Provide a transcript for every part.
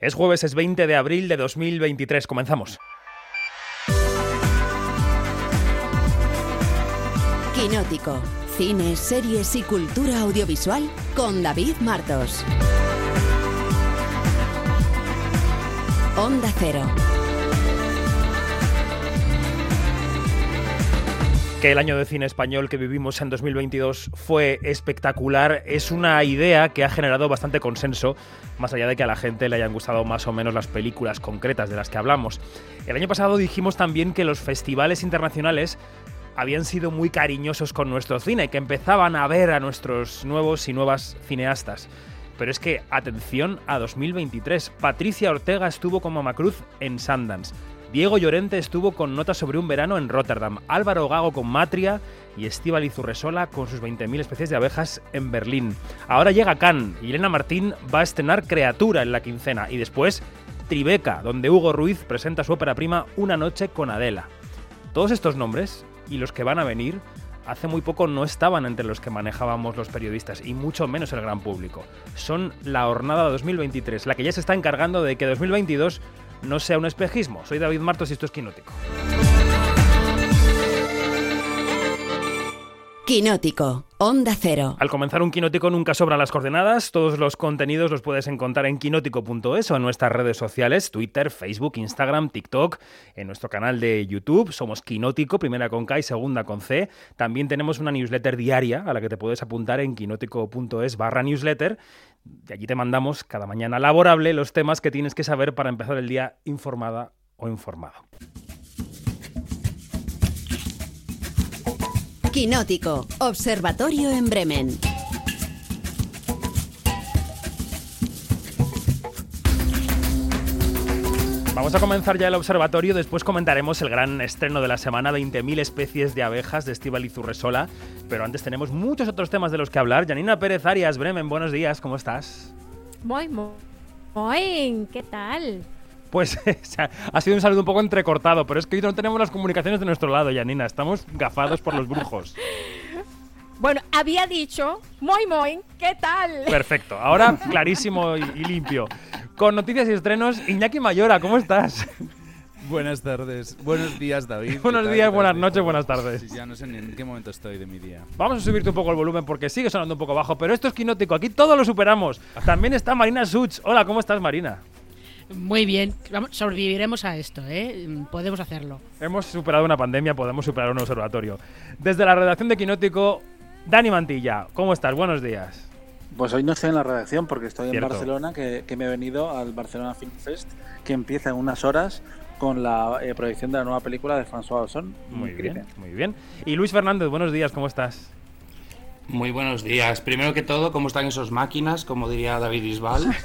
Es jueves, es 20 de abril de 2023. Comenzamos. Quinótico. Cine, series y cultura audiovisual con David Martos. Onda Cero. Que el año de cine español que vivimos en 2022 fue espectacular es una idea que ha generado bastante consenso, más allá de que a la gente le hayan gustado más o menos las películas concretas de las que hablamos. El año pasado dijimos también que los festivales internacionales habían sido muy cariñosos con nuestro cine, que empezaban a ver a nuestros nuevos y nuevas cineastas. Pero es que, atención a 2023, Patricia Ortega estuvo con Mamacruz en Sundance. Diego Llorente estuvo con Notas sobre un verano en Rotterdam, Álvaro Gago con Matria y Estíbal Izurresola con sus 20.000 especies de abejas en Berlín. Ahora llega Cannes y Elena Martín va a estrenar Creatura en la quincena y después Tribeca, donde Hugo Ruiz presenta su ópera prima Una noche con Adela. Todos estos nombres y los que van a venir hace muy poco no estaban entre los que manejábamos los periodistas y mucho menos el gran público. Son la jornada 2023, la que ya se está encargando de que 2022 no sea un espejismo. Soy David Martos y esto es Quinótico. Quinótico. Onda Cero. Al comenzar un quinótico nunca sobran las coordenadas. Todos los contenidos los puedes encontrar en quinótico.es o en nuestras redes sociales, Twitter, Facebook, Instagram, TikTok, en nuestro canal de YouTube. Somos Quinótico, primera con K y segunda con C. También tenemos una newsletter diaria a la que te puedes apuntar en quinótico.es barra newsletter. De allí te mandamos cada mañana laborable los temas que tienes que saber para empezar el día informada o informado. Quinótico. Observatorio en Bremen. Vamos a comenzar ya el observatorio, después comentaremos el gran estreno de la semana, 20.000 especies de abejas de Estíbal Izurresola, pero antes tenemos muchos otros temas de los que hablar. Janina Pérez Arias, Bremen, buenos días, ¿cómo estás? Muy, muy, muy, ¿qué tal? Pues ha sido un saludo un poco entrecortado, pero es que hoy no tenemos las comunicaciones de nuestro lado, Janina, estamos gafados por los brujos. Bueno, había dicho, muy, muy, ¿qué tal? Perfecto, ahora clarísimo y, y limpio. Con noticias y estrenos, Iñaki Mayora, ¿cómo estás? Buenas tardes, buenos días David. ¿Qué Buenos tal? días, ¿Qué buenas noches, buenas tardes. Sí, Ya no sé ni en qué momento estoy de mi día. Vamos a subirte un poco el volumen porque sigue sonando un poco bajo, pero esto es quinótico, aquí todo lo superamos. También está Marina Such. Hola, ¿cómo estás, Marina? Muy bien, Vamos, sobreviviremos a esto, ¿eh? Podemos hacerlo. Hemos superado una pandemia, podemos superar un observatorio. Desde la redacción de Quinótico, Dani Mantilla, ¿cómo estás? Buenos días. Pues hoy no estoy en la redacción porque estoy Cierto. en Barcelona, que, que me he venido al Barcelona Film Fest, que empieza en unas horas con la eh, proyección de la nueva película de François Ozon. Muy bien, muy bien. Y Luis Fernández, buenos días, ¿cómo estás? Muy buenos días. Primero que todo, ¿cómo están esos máquinas? Como diría David Isbal.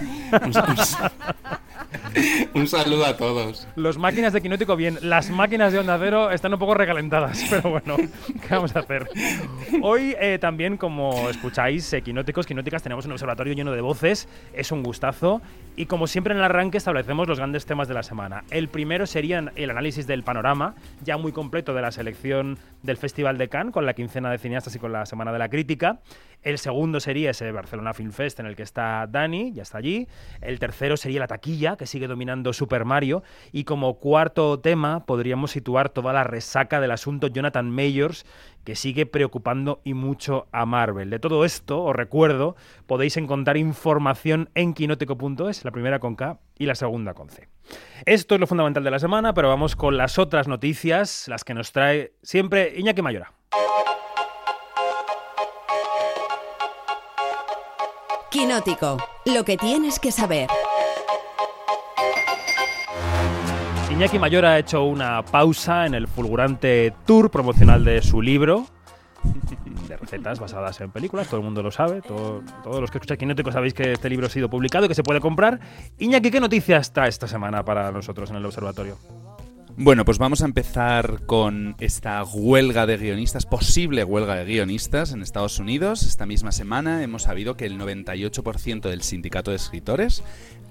un saludo a todos. Los máquinas de Quinótico bien, las máquinas de Onda Cero están un poco recalentadas, pero bueno, ¿qué vamos a hacer? Hoy eh, también, como escucháis, eh, Quinóticos, Quinóticas, tenemos un observatorio lleno de voces, es un gustazo, y como siempre en el arranque establecemos los grandes temas de la semana. El primero sería el análisis del panorama, ya muy completo de la selección del Festival de Cannes, con la quincena de cineastas y con la Semana de la Crítica. El segundo sería ese Barcelona Film Fest en el que está Dani, ya está allí. El tercero sería la taquilla, que sigue dominando Super Mario. Y como cuarto tema podríamos situar toda la resaca del asunto Jonathan Mayors, que sigue preocupando y mucho a Marvel. De todo esto, os recuerdo, podéis encontrar información en quinótico.es, la primera con K y la segunda con C. Esto es lo fundamental de la semana, pero vamos con las otras noticias, las que nos trae siempre Iñaki Mayora. Quinótico. Lo que tienes que saber. Iñaki Mayora ha hecho una pausa en el fulgurante tour promocional de su libro de recetas basadas en películas, todo el mundo lo sabe, todo- todos los que escucháis Quinótico sabéis que este libro ha sido publicado y que se puede comprar. Iñaki, ¿qué noticias está esta semana para nosotros en el observatorio? Bueno, pues vamos a empezar con esta huelga de guionistas, posible huelga de guionistas en Estados Unidos. Esta misma semana hemos sabido que el 98% del sindicato de escritores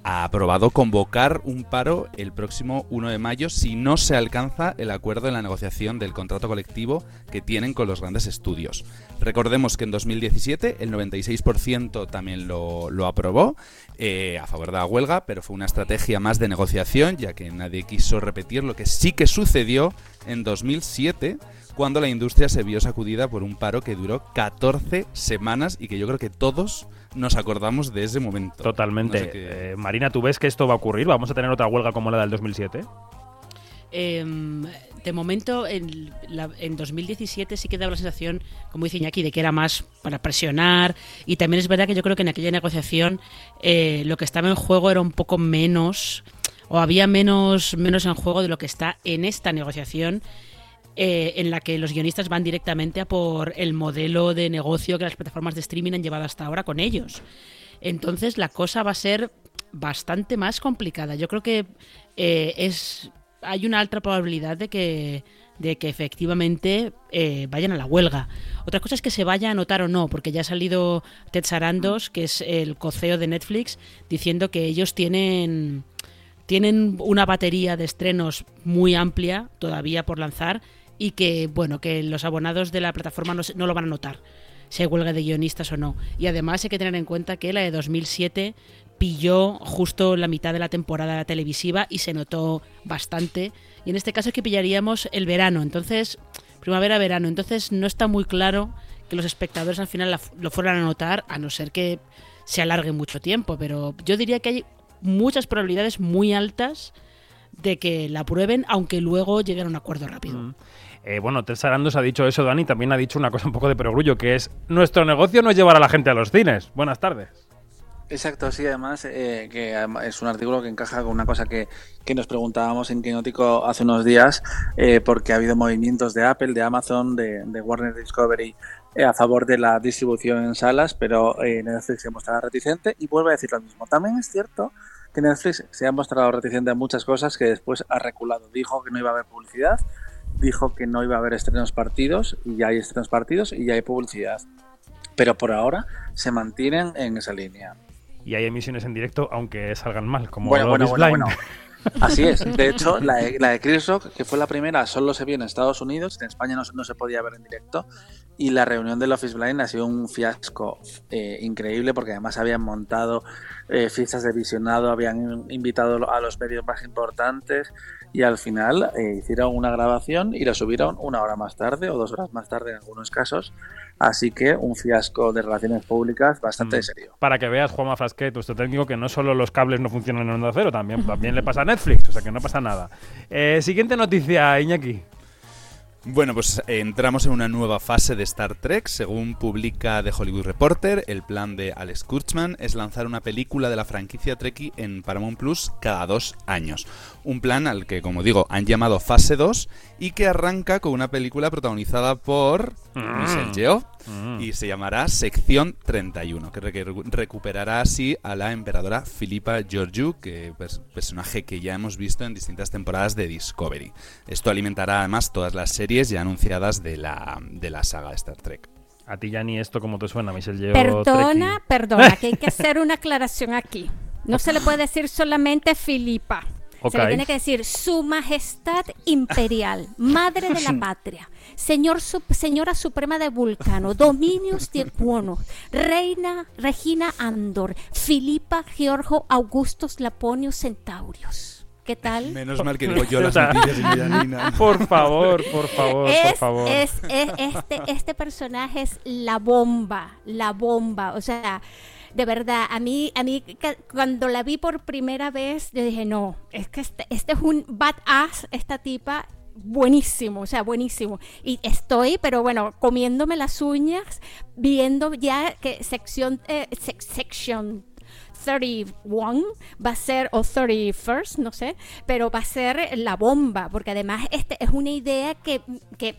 ha aprobado convocar un paro el próximo 1 de mayo si no se alcanza el acuerdo en la negociación del contrato colectivo que tienen con los grandes estudios. Recordemos que en 2017 el 96% también lo, lo aprobó eh, a favor de la huelga, pero fue una estrategia más de negociación, ya que nadie quiso repetir lo que sí que sucedió en 2007 cuando la industria se vio sacudida por un paro que duró 14 semanas y que yo creo que todos nos acordamos de ese momento. Totalmente. No sé qué- Eh, Marina, ¿tú ves que esto va a ocurrir? ¿Vamos a tener otra huelga como la del 2007? Em, de momento, en, en 2017 sí que daba la sensación, como dice Iñaki, de que era más para presionar. Y también es verdad que yo creo que en aquella negociación eh, lo que estaba en juego era un poco menos, o había menos, menos en juego de lo que está en esta negociación. eh, en la que los guionistas van directamente a por el modelo de negocio que las plataformas de streaming han llevado hasta ahora con ellos. Entonces la cosa va a ser bastante más complicada. Yo creo que eh, es hay una alta probabilidad de que de que efectivamente eh, vayan a la huelga. Otra cosa es que se vaya a notar o no, porque ya ha salido Ted Sarandos, que es el coceo de Netflix, diciendo que ellos tienen tienen una batería de estrenos muy amplia todavía por lanzar y que bueno que los abonados de la plataforma no, no lo van a notar si hay huelga de guionistas o no y además hay que tener en cuenta que la de 2007 pilló justo la mitad de la temporada televisiva y se notó bastante y en este caso es que pillaríamos el verano entonces primavera verano entonces no está muy claro que los espectadores al final lo fueran a notar a no ser que se alargue mucho tiempo pero yo diría que hay muchas probabilidades muy altas de que la aprueben, aunque luego lleguen a un acuerdo rápido. Mm. Eh, bueno, Ted Sarandos ha dicho eso, Dani, también ha dicho una cosa un poco de perogrullo, que es nuestro negocio no es llevar a la gente a los cines. Buenas tardes. Exacto, sí, además, eh, que es un artículo que encaja con una cosa que, que nos preguntábamos en Quinótico hace unos días, eh, porque ha habido movimientos de Apple, de Amazon, de, de Warner Discovery eh, a favor de la distribución en salas, pero eh, Netflix se mostraba reticente y vuelve a decir lo mismo. También es cierto que Netflix se ha mostrado reticente a muchas cosas que después ha reculado. Dijo que no iba a haber publicidad, dijo que no iba a haber estrenos partidos, y ya hay estrenos partidos y ya hay publicidad. Pero por ahora se mantienen en esa línea. Y hay emisiones en directo, aunque salgan mal, como Bueno, bueno, bueno, bueno. Así es. De hecho, la de, la de Chris Rock, que fue la primera, solo se vio en Estados Unidos. En España no, se- no se podía ver en directo. Y la reunión del Office Blind ha sido un fiasco eh, increíble porque además habían montado eh, fiestas de visionado, habían invitado a los medios más importantes y al final eh, hicieron una grabación y la subieron una hora más tarde o dos horas más tarde en algunos casos. Así que un fiasco de relaciones públicas bastante Mm. serio. Para que veas, Juanma Frasquet, nuestro técnico, que no solo los cables no funcionan en Onda Cero, también, también le pasa a Netflix, o sea que no pasa nada. Eh, siguiente noticia, Iñaki. Bueno, pues eh, entramos en una nueva fase de Star Trek. Según publica The Hollywood Reporter, el plan de Alex Kurtzman es lanzar una película de la franquicia Trekkie en Paramount Plus cada dos años. Un plan al que, como digo, han llamado Fase 2 y que arranca con una película protagonizada por Michelle Yeoh Mm. y se llamará Sección 31, que recu- recuperará así a la emperadora Filipa Georgiou, que es personaje que ya hemos visto en distintas temporadas de Discovery. Esto alimentará además todas las series ya anunciadas de la, de la saga Star Trek. A ti ya ni esto como te suena, Michelle Yeoh. Perdona, Trekkie. perdona, que hay que hacer una aclaración aquí. No se le puede decir solamente Filipa. Se le tiene que decir Su Majestad Imperial, Madre de la Patria, Señor Señora Suprema de Vulcano, Dominios de Cuono, Reina Regina Andor, Filipa Georgo Augustus Laponio Centaurios. ¿Qué tal? Menos mal que digo yo las noticias y. Por favor, por favor, por favor. es- es- este, este personaje es la bomba, la bomba. O sea, de verdad, a mí, a mí cuando la vi por primera vez, yo dije, no, es que este, este es un badass, esta tipa. Buenísimo, o sea, buenísimo. Y estoy, pero bueno, comiéndome las uñas, viendo ya que sección, eh, sec- section 31 va a ser, o 31st, no sé, pero va a ser la bomba, porque además este es una idea que, que,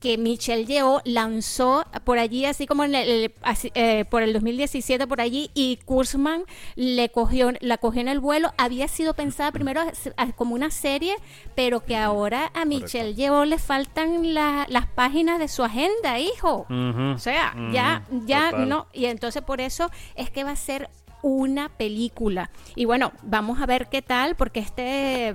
que Michelle Yeoh lanzó por allí, así como en el, el- así, eh, por el 2017 por allí, y Kurzman le cogió, la cogió en el vuelo. Había sido pensada primero como una serie, pero que ahora a Michelle Yeoh le faltan la- las páginas de su agenda, hijo. O sea, ya, ya total. no. Y entonces por eso es que va a ser una película. Y bueno, vamos a ver qué tal, porque este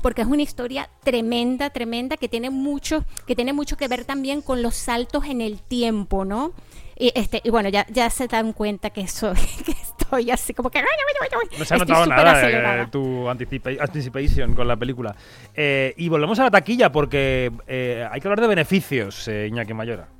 porque es una historia tremenda, tremenda, que tiene mucho, que tiene mucho que ver también con los saltos en el tiempo, ¿no? Y, este, y bueno, ya, ya se dan cuenta que, soy, que estoy así como que... No se ha notado nada eh, tu anticipa anticipation con la película. Eh, y volvemos a la taquilla porque eh, hay que hablar de beneficios, Iñaki Mayora.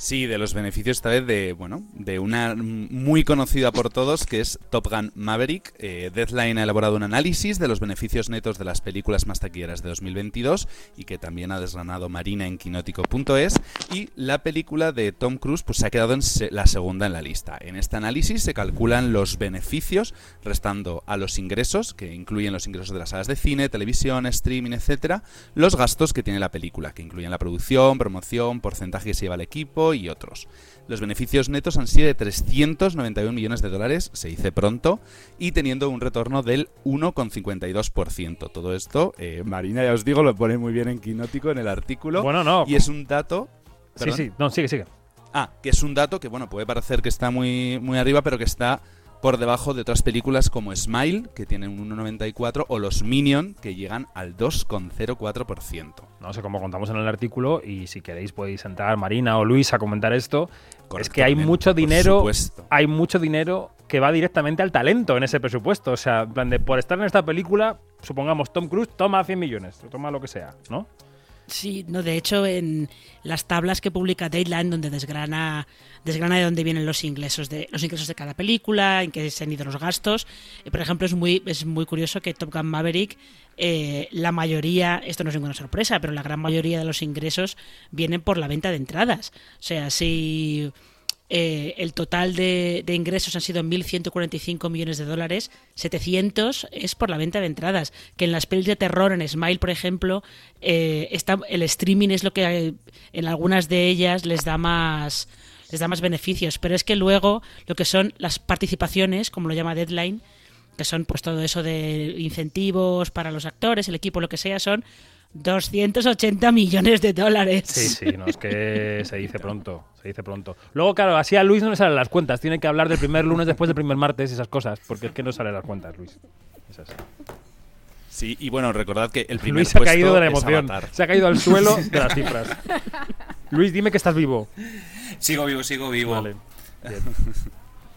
Sí, de los beneficios esta vez de, bueno, de una muy conocida por todos que es Top Gun Maverick. Eh, Deadline ha elaborado un análisis de los beneficios netos de las películas más taquilleras de 2022 y que también ha desgranado Marina en quinótico.es y la película de Tom Cruise pues se ha quedado en la segunda en la lista. En este análisis se calculan los beneficios restando a los ingresos, que incluyen los ingresos de las salas de cine, televisión, streaming, etcétera, los gastos que tiene la película, que incluyen la producción, promoción, porcentaje que se lleva el equipo, y otros. Los beneficios netos han sido de 391 millones de dólares, se dice pronto, y teniendo un retorno del 1,52%. Todo esto, eh, Marina, ya os digo, lo pone muy bien en Quinótico en el artículo. Bueno, no. Y es un dato... Sí, sí, no, sigue, sigue. Ah, que es un dato que, bueno, puede parecer que está muy, muy arriba, pero que está por debajo de otras películas como Smile, que tienen un 1,94, o Los Minion, que llegan al 2,04%. No sé cómo contamos en el artículo, y si queréis podéis entrar Marina o Luis a comentar esto. es que hay mucho dinero, hay mucho dinero que va directamente al talento en ese presupuesto. O sea, de, por estar en esta película, supongamos Tom Cruise toma 100 millones, toma lo que sea, ¿no? Sí, no, de hecho, en las tablas que publica Dateline, donde desgrana, desgrana de dónde vienen los ingresos de, los ingresos de cada película, en qué se han ido los gastos. Eh, por ejemplo, es muy, es muy curioso que Top Gun Maverick, eh, la mayoría, esto no es ninguna sorpresa, pero la gran mayoría de los ingresos vienen por la venta de entradas. O sea, si eh, el total de, ingresos han sido 1.145 millones de dólares, 700 es por la venta de entradas, que en las pelis de terror, en Smile, por ejemplo, eh, está, el streaming es lo que en algunas de ellas les da más les da más beneficios, pero es que luego lo que son las participaciones, como lo llama Deadline, que son pues todo eso de incentivos para los actores, el equipo, lo que sea, son 280 millones de dólares. Sí, sí, no, es que se dice pronto, se dice pronto. Luego, claro, así a Luis no le salen las cuentas, tiene que hablar del primer lunes después del primer martes, esas cosas, porque es que no salen las cuentas, Luis. Sí, y bueno, recordad que el primer Luis se ha caído de la emoción, se ha caído al suelo de las cifras. Luis, dime que estás vivo. Sigo vivo, sigo vivo. Vale.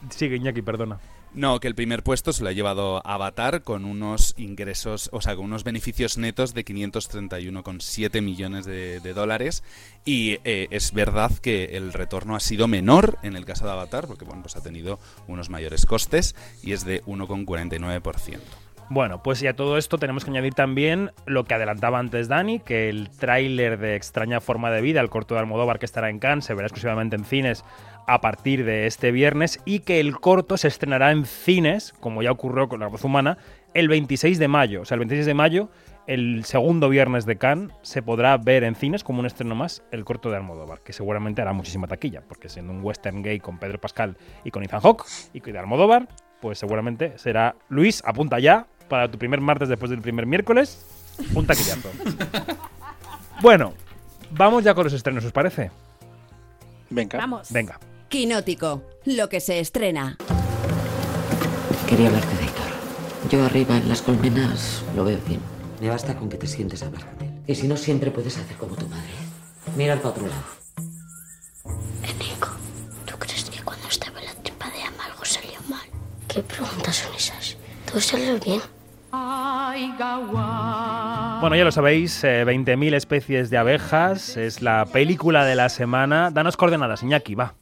Sigue, Iñaki, perdona. No, que el primer puesto se lo ha llevado Avatar con unos ingresos, o sea, con unos beneficios netos de 531,7 millones de, dólares. Y eh, es verdad que el retorno ha sido menor en el caso de Avatar, porque bueno, pues ha tenido unos mayores costes y es de 1,49%. Bueno, pues y a todo esto tenemos que añadir también lo que adelantaba antes Dani, que el tráiler de Extraña Forma de Vida, el corto de Almodóvar que estará en Cannes, se verá exclusivamente en cines a partir de este viernes y que el corto se estrenará en cines, como ya ocurrió con La Voz Humana, el 26 de mayo. O sea, el 26 de mayo, el segundo viernes de Cannes, se podrá ver en cines como un estreno más el corto de Almodóvar, que seguramente hará muchísima taquilla, porque siendo un western gay con Pedro Pascal y con Ethan Hawke y de Almodóvar, pues seguramente será Luis, apunta ya para tu primer martes después del primer miércoles, un taquillazo. bueno, vamos ya con los estrenos, ¿os parece? Venga. Vamos. Venga. Quinótico, lo que se estrena. Quería hablarte de Héctor. Yo arriba en las colmenas lo veo bien. Me basta con que te sientes a hablar con él. Y si no, siempre puedes hacer como tu madre. Mira para otro lado. Enrico, ¿tú crees que cuando estaba en la tripa de Ama algo salió mal? ¿Qué preguntas son esas? ¿Todo salió bien? Bueno, ya lo sabéis, 20.000 eh, especies de abejas es la película de la semana. Danos coordenadas, Iñaki, va.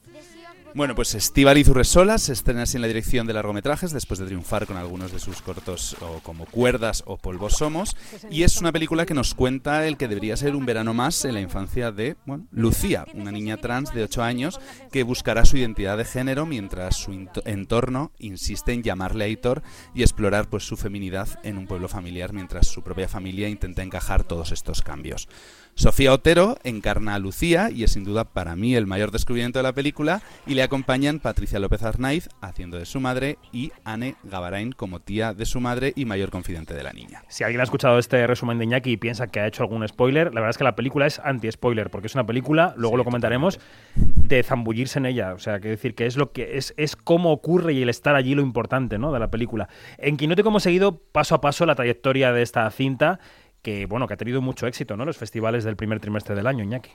Bueno, pues Estíbaliz Urresola se estrena así en la dirección de largometrajes después de triunfar con algunos de sus cortos o como Cuerdas o Polvos Somos y es una película que nos cuenta el que debería ser un verano más en la infancia de bueno, Lucía, una niña trans de 8 años que buscará su identidad de género mientras su entorno insiste en llamarle a Aitor y explorar pues su feminidad en un pueblo familiar mientras su propia familia intenta encajar todos estos cambios. Sofía Otero encarna a Lucía y es sin duda para mí el mayor descubrimiento de la película y le acompañan Patricia López Arnaiz haciendo de su madre y Anne Gavarain como tía de su madre y mayor confidente de la niña. Si alguien ha escuchado este resumen de Iñaki y piensa que ha hecho algún spoiler, la verdad es que la película es anti-spoiler, porque es una película, luego lo comentaremos, de zambullirse en ella. O sea, que decir que es lo que es, es cómo ocurre y el estar allí lo importante ¿no? de la película. En Quinote hemos seguido paso a paso la trayectoria de esta cinta que bueno que ha tenido mucho éxito no los festivales del primer trimestre del año Iñaki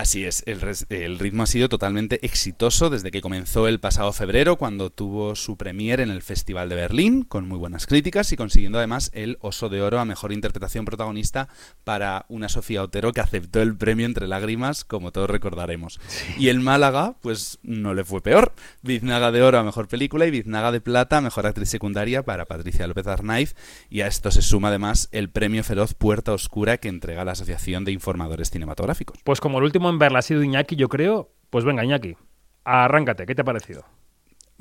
Así es, el, el, ritmo ha sido totalmente exitoso desde que comenzó el pasado febrero, cuando tuvo su premier en el Festival de Berlín, con muy buenas críticas y consiguiendo además el Oso de Oro a Mejor Interpretación Protagonista para una Sofía Otero que aceptó el premio entre lágrimas, como todos recordaremos. Y el Málaga, pues no le fue peor. Biznaga de Oro a Mejor Película y Biznaga de Plata a Mejor Actriz Secundaria para Patricia López Arnaiz. Y a esto se suma además el premio Feroz Puerta Oscura que entrega la Asociación de Informadores Cinematográficos. Pues como el último verla ha sido Iñaki, yo creo. Pues venga, Iñaki, arráncate, ¿qué te ha parecido?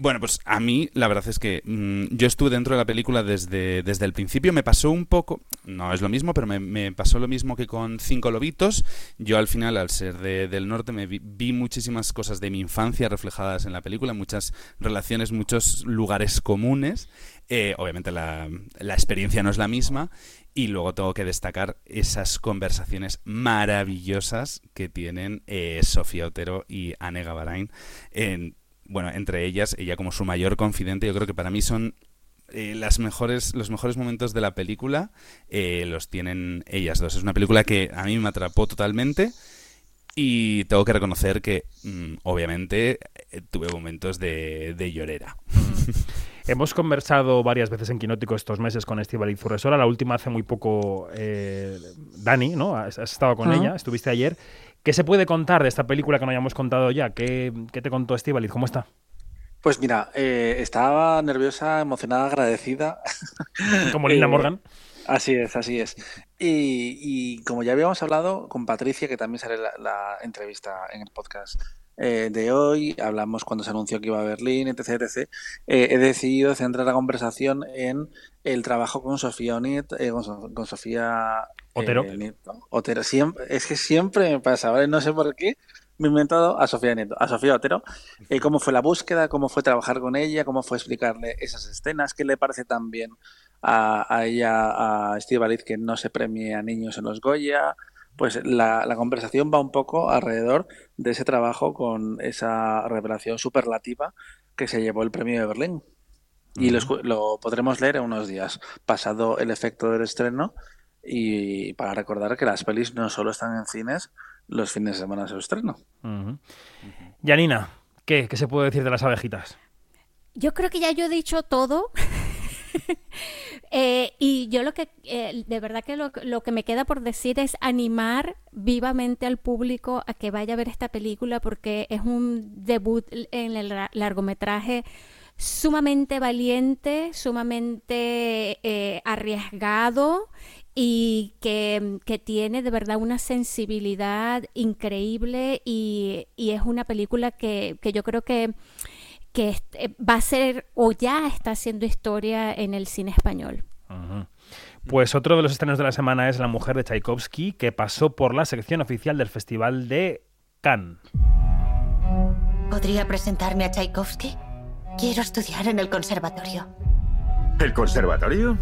Bueno, pues a mí la verdad es que mm, yo estuve dentro de la película desde, desde el principio. Me pasó un poco, no es lo mismo, pero me, pasó lo mismo que con Cinco Lobitos. Yo al final, al ser del norte, me vi, muchísimas cosas de mi infancia reflejadas en la película, muchas relaciones, muchos lugares comunes. Eh, obviamente la, la experiencia no es la misma. Y luego tengo que destacar esas conversaciones maravillosas que tienen eh, Sofía Otero y Anne Gavarain en bueno, entre ellas, ella como su mayor confidente, yo creo que para mí son eh, las mejores, los mejores momentos de la película los tienen ellas dos. Es una película que a mí me atrapó totalmente y tengo que reconocer que, mm, obviamente, tuve momentos de, de llorera. Hemos conversado varias veces en Quinótico estos meses con y Furresora, la última hace muy poco Dani, ¿no? Has, estado con ella, estuviste ayer. ¿Qué se puede contar de esta película que no hayamos contado ya? ¿Qué, te contó Estivaliz? ¿Cómo está? Pues mira, eh, estaba nerviosa, emocionada, agradecida. Como Lina eh, Morgan. Así es, así es. Y, como ya habíamos hablado con Patricia, que también sale la, entrevista en el podcast eh, de hoy, hablamos cuando se anunció que iba a Berlín, etc. etc. he decidido centrar la conversación en el trabajo con Sofía Onit, con, Sofía Otero. Eh, Otero. Siempre, es que siempre me pasa, ¿vale? No sé por qué. Me he inventado a Sofía Nieto, a Sofía Otero. Eh, cómo fue la búsqueda, cómo fue trabajar con ella, cómo fue explicarle esas escenas, qué le parece tan bien a, ella, a Steve Alice, que no se premie a niños en los Goya. Pues la, conversación va un poco alrededor de ese trabajo con esa revelación superlativa que se llevó el premio de Berlín. Y lo, lo, podremos leer en unos días, pasado el efecto del estreno y para recordar que las pelis no solo están en cines los fines de semana de su estreno. Janina, ¿qué? ¿qué se puede decir de las abejitas? Yo creo que ya yo he dicho todo. Eh, y yo lo que, eh, de verdad que lo, lo, que me queda por decir es animar vivamente al público a que vaya a ver esta película porque es un debut en el largometraje sumamente valiente, sumamente eh, arriesgado y que, tiene de verdad una sensibilidad increíble y, es una película que, yo creo que, que eh, va a ser o ya está haciendo historia en el cine español. Pues otro de los estrenos de la semana es La mujer de Tchaikovsky, que pasó por la sección oficial del Festival de Cannes. ¿Podría presentarme a Tchaikovsky? Quiero estudiar en el conservatorio. ¿El conservatorio?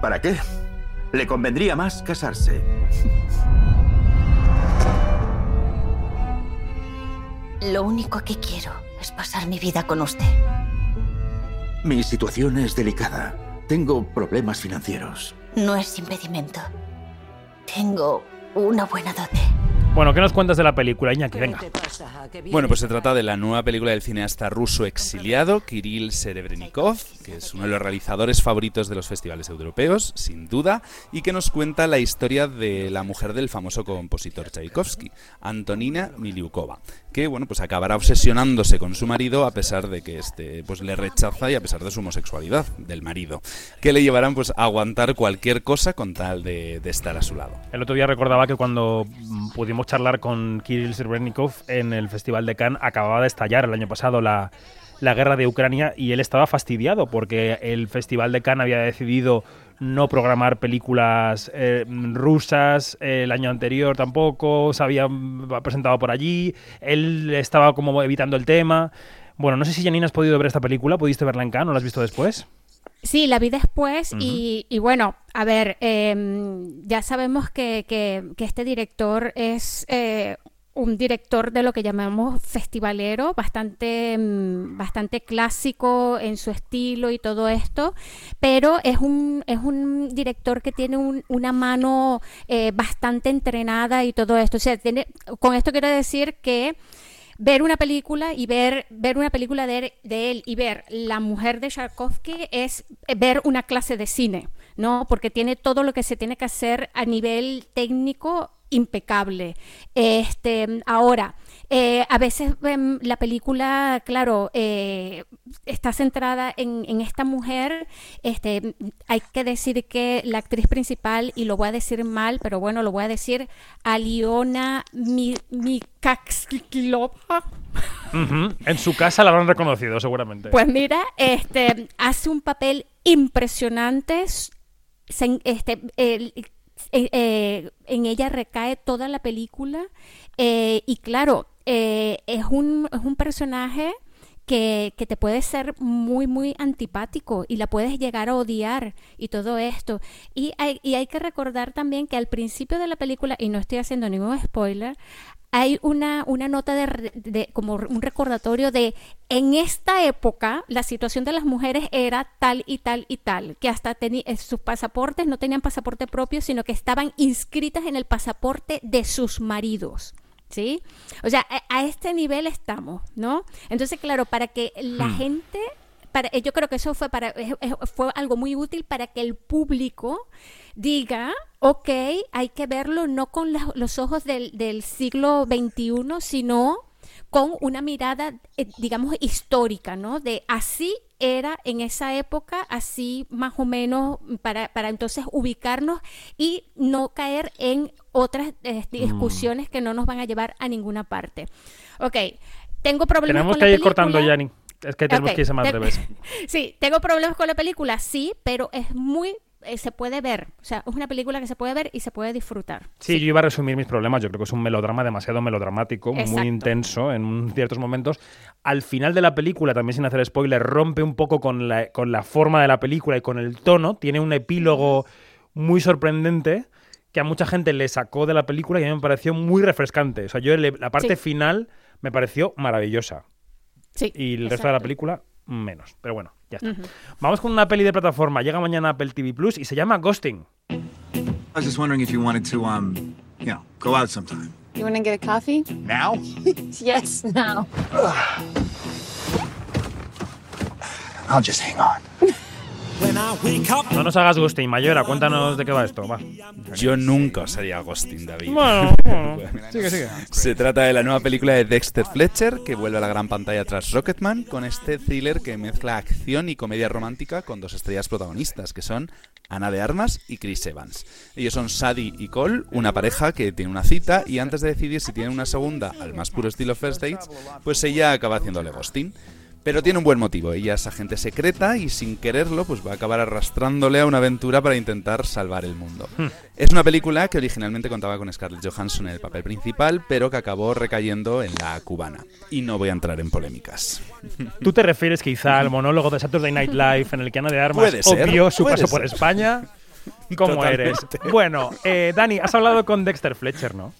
¿Para qué? Le convendría más casarse. Lo único que quiero es pasar mi vida con usted. Mi situación es delicada. Tengo problemas financieros. No es impedimento. Tengo una buena dote. Bueno, ¿qué nos cuentas de la película, Iñaki? Venga. Bueno, pues se trata de la nueva película del cineasta ruso exiliado, Kirill Serebrennikov, que es uno de los realizadores favoritos de los festivales europeos, sin duda, y que nos cuenta la historia de la mujer del famoso compositor Tchaikovsky, Antonina Miliukova, que bueno, pues acabará obsesionándose con su marido a pesar de que este pues le rechaza y a pesar de su homosexualidad del marido, que le llevarán pues a aguantar cualquier cosa con tal de, de estar a su lado. El otro día recordaba que cuando pudimos charlar con Kirill Serebrennikov en el Festival de Cannes. Acababa de estallar el año pasado la, la guerra de Ucrania y él estaba fastidiado porque el Festival de Cannes había decidido no programar películas eh, rusas el año anterior tampoco, se había presentado por allí, él estaba como evitando el tema. Bueno, no sé si Janine has podido ver esta película, ¿pudiste verla en Cannes o la has visto después? Sí, la vi después y, y, bueno, a ver, eh, ya sabemos que, que, que, este director es eh, un director de lo que llamamos festivalero, bastante, mm, bastante clásico en su estilo y todo esto, pero es un, es un director que tiene un, una mano eh, bastante entrenada y todo esto. O sea, tiene, con esto quiero decir que ver una película y ver, ver una película de, de, él y ver La mujer de Tchaikovsky es ver una clase de cine, ¿no? Porque tiene todo lo que se tiene que hacer a nivel técnico impecable. Este, ahora, eh, a veces eh, la película, claro, eh, está centrada en, en, esta mujer. Este, hay que decir que la actriz principal, y lo voy a decir mal, pero bueno, lo voy a decir, Aliona Mikakslova. Uh -huh. En su casa la habrán reconocido, seguramente. Pues mira, este, hace un papel impresionante. Este, el, eh, eh, en ella recae toda la película eh, y claro, es, un, es un personaje que, que, te puede ser muy, muy antipático y la puedes llegar a odiar y todo esto. Y hay, y hay que recordar también que al principio de la película, y no estoy haciendo ningún spoiler, hay una, una nota de, de, como un recordatorio de en esta época la situación de las mujeres era tal y tal y tal, que hasta sus pasaportes no tenían pasaporte propio, sino que estaban inscritas en el pasaporte de sus maridos. ¿Sí? O sea, a, a este nivel estamos, ¿no? Entonces, claro, para que la hmm. gente para, yo creo que eso fue, para, fue algo muy útil para que el público diga, ok, hay que verlo no con la, los ojos del, del siglo XXI, sino con una mirada, eh, digamos, histórica, ¿no? De así era en esa época, así más o menos, para, para entonces ubicarnos y no caer en otras eh, discusiones mm. que no nos van a llevar a ninguna parte. Ok, tengo problemas Tenemos con que la ir película. cortando, Yanni. Es que tenemos Ok, que irse más te- revés. sí, tengo problemas con la película, sí, pero es muy, eh, se puede ver. O sea, es una película que se puede ver y se puede disfrutar. Sí, yo iba a resumir mis problemas. Yo creo que es un melodrama demasiado melodramático, Exacto. muy intenso en ciertos momentos. Al final de la película, también sin hacer spoiler, rompe un poco con la, con la forma de la película y con el tono. Tiene un epílogo muy sorprendente que a mucha gente le sacó de la película y a mí me pareció muy refrescante. O sea, yo la parte Sí. final me pareció maravillosa. Sí, Y el resto de la exacto. película, menos. Pero bueno, ya está. Ujú. Vamos con una peli de plataforma. Llega mañana a Apple TV Plus y se llama Ghosting. I was just wondering if you wanted to, um, you know, go out sometime. You want to get a coffee? Now? yes, now. I'll just hang on. No nos hagas ghosting, Mayora. Cuéntanos de qué va esto. Va. Yo nunca os haría ghosting, David. Bueno, bueno. Sigue, sigue. Se trata de la nueva película de Dexter Fletcher, que vuelve a la gran pantalla tras Rocketman, con este thriller que mezcla acción y comedia romántica con dos estrellas protagonistas, que son Ana de Armas y Chris Evans. Ellos son Sadie y Cole, una pareja que tiene una cita y antes de decidir si tienen una segunda al más puro estilo First Dates, pues ella acaba haciéndole ghosting. Pero tiene un buen motivo, ella es agente secreta y sin quererlo pues va a acabar arrastrándole a una aventura para intentar salvar el mundo. Hmm. Es una película que originalmente contaba con Scarlett Johansson en el papel principal, pero que acabó recayendo en la cubana. Y no voy a entrar en polémicas. ¿Tú te refieres quizá al monólogo de Saturday Night Live en el que Ana de Armas obvió su paso por. España? ¿Cómo Totalmente. eres? Bueno, eh, Dani, has hablado con Dexter Fletcher, ¿no?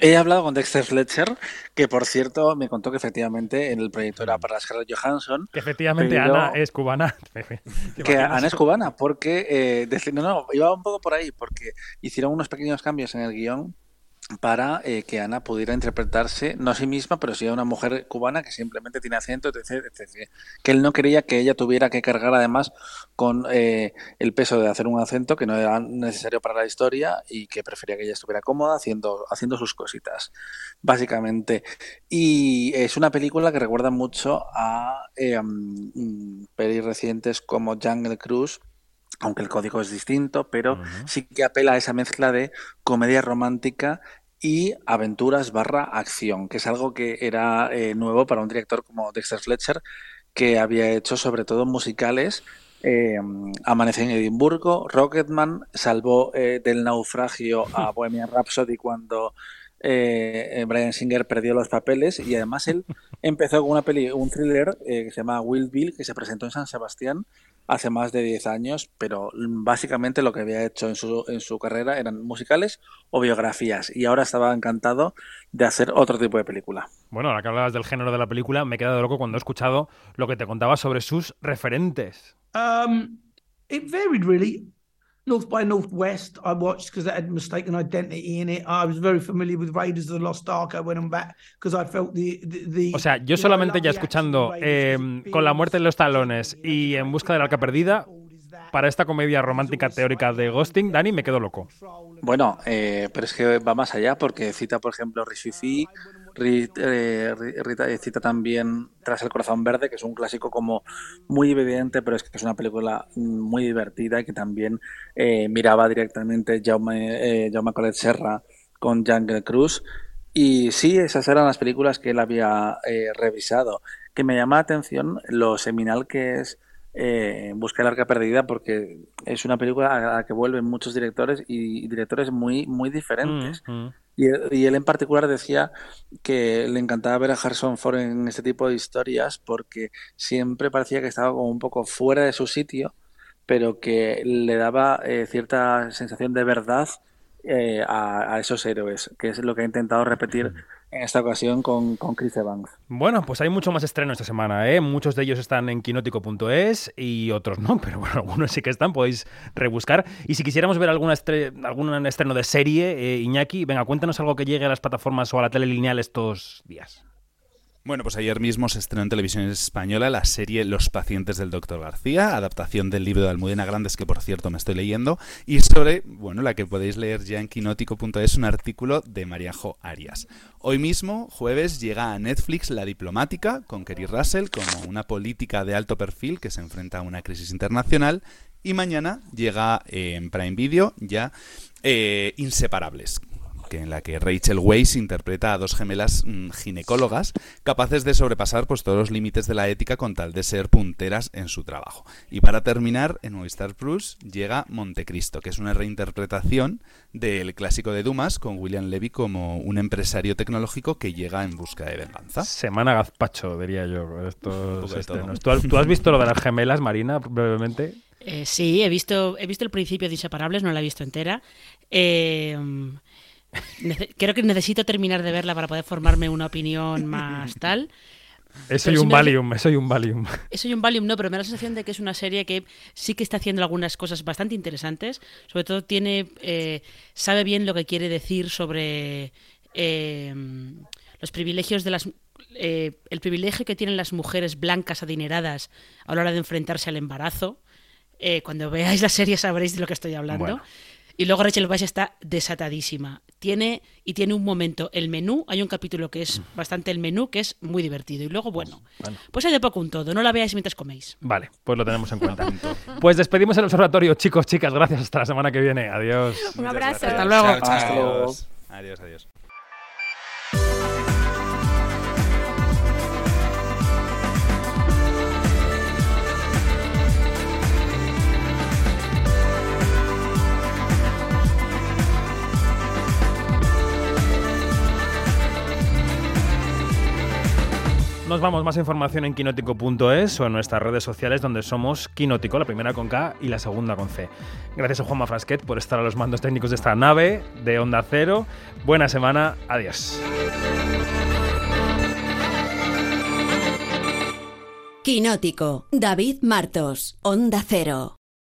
He hablado con Dexter Fletcher, que por cierto me contó que efectivamente en el proyecto era para Scarlett Johansson. Que efectivamente Ana es cubana. ¿Te Que? Ana es cubana, porque. eh, no, no, iba un poco por ahí, porque hicieron unos pequeños cambios en el guion para eh, que Ana pudiera interpretarse, no a sí misma, pero sí a una mujer cubana que simplemente tiene acento, etc, etc. Que él no quería que ella tuviera que cargar además con eh, el peso de hacer un acento que no era necesario para la historia y que prefería que ella estuviera cómoda haciendo, haciendo sus cositas, básicamente. Y es una película que recuerda mucho a mm, pelis recientes como Jungle Cruise, aunque el código es distinto, pero sí que apela a esa mezcla de comedia romántica y aventuras barra acción, que es algo que era eh, nuevo para un director como Dexter Fletcher, que había hecho sobre todo musicales, eh, Amanece en Edimburgo, Rocketman, salvó eh, del naufragio a Bohemian Rhapsody cuando eh, Brian Singer perdió los papeles y además él empezó con una peli, un thriller que se llama Wild Bill que se presentó en San Sebastián hace más de 10 años, pero básicamente lo que había hecho en su, en su carrera eran musicales o biografías y ahora estaba encantado de hacer otro tipo de película. Bueno, ahora que hablabas del género de la película, me he quedado loco cuando he escuchado lo que te contaba sobre sus referentes. Um, it varied really. North by Northwest, I watched because that had mistaken identity in it. I was very familiar with Raiders of the Lost Ark. I went on back because I felt the, the, the O sea, yo solamente ya escuchando eh, Con la muerte en los talones y En busca del arca perdida, para esta comedia romántica teórica de Ghosting, Dani, me quedo loco. Bueno, eh, pero es que va más allá porque cita, por ejemplo, Rishifi, eh, Rita cita también Tras el corazón verde, que es un clásico como muy evidente, pero es que es una película muy divertida y que también eh, miraba directamente Jaume, eh, Jaume Colet Serra con Jungle Cruz. Y sí, esas eran las películas que él había eh, revisado. Que me llama la atención lo seminal que es eh, Busca el arca perdida, porque es una película a la que vuelven muchos directores y directores muy, muy diferentes. Mm, mm. Y, él- y él en particular decía que le encantaba ver a Harrison Ford en este tipo de historias porque siempre parecía que estaba como un poco fuera de su sitio, pero que le daba eh, cierta sensación de verdad eh, a, a esos héroes, que es lo que ha intentado repetir en esta ocasión con, con Chris Evans. Bueno, pues hay mucho más estreno esta semana, ¿eh? Muchos de ellos están en quinótico.es y otros no, pero bueno, algunos sí que están, podéis rebuscar. Y si quisiéramos ver alguna estre- algún estreno de serie, eh, Iñaki, venga, cuéntanos algo que llegue a las plataformas o a la tele lineal estos días. Bueno, pues ayer mismo se estrenó en televisión española la serie Los pacientes del Dr. García, adaptación del libro de Almudena Grandes, que por cierto me estoy leyendo, y sobre, bueno, la que podéis leer ya en quinótico.es, un artículo de Mariajo Arias. Hoy mismo, jueves, llega a Netflix La Diplomática, con Kerry Russell, como una política de alto perfil que se enfrenta a una crisis internacional, y mañana llega eh, en Prime Video ya eh, Inseparables, que en la que Rachel Weisz interpreta a dos gemelas mm, ginecólogas capaces de sobrepasar pues, todos los límites de la ética con tal de ser punteras en su trabajo. Y para terminar, en Movistar Plus llega Montecristo, que es una reinterpretación del clásico de Dumas con William Levy como un empresario tecnológico que llega en busca de venganza. Semana gazpacho, diría yo. Estos estrenos. todo. ¿Tú, has, tú has visto lo de las gemelas, Marina, brevemente? Eh, sí, he visto, he visto el principio de Inseparables, no la he visto entera. Eh, creo que necesito terminar de verla para poder formarme una opinión más tal. Eso y un Valium, eso y un Valium. Eso y un Valium no, pero me da la sensación de que es una serie que sí que está haciendo algunas cosas bastante interesantes. Sobre todo tiene, eh, sabe bien lo que quiere decir sobre eh, los privilegios de las, eh, el privilegio que tienen las mujeres blancas adineradas a la hora de enfrentarse al embarazo. Eh, cuando veáis la serie sabréis de lo que estoy hablando. Bueno. Y luego Rachel Weisz está desatadísima. Tiene y tiene un momento el menú, hay un capítulo que es bastante el menú que es muy divertido y luego bueno, Bueno. pues hay de poco un todo, no la veáis mientras coméis. Vale, pues lo tenemos en cuenta. pues despedimos el observatorio, chicos, chicas. Gracias. Hasta la semana que viene. Adiós. Un abrazo. Hasta luego. Chao, chao. Hasta luego. Adiós. Adiós, adiós. Nos vamos, más información en quinótico.es o en nuestras redes sociales donde somos Quinótico, la primera con K y la segunda con C. Gracias a Juanma Frasquet por estar a los mandos técnicos de esta nave de Onda Cero. Buena semana, adiós. Quinótico, David Martos, Onda Cero.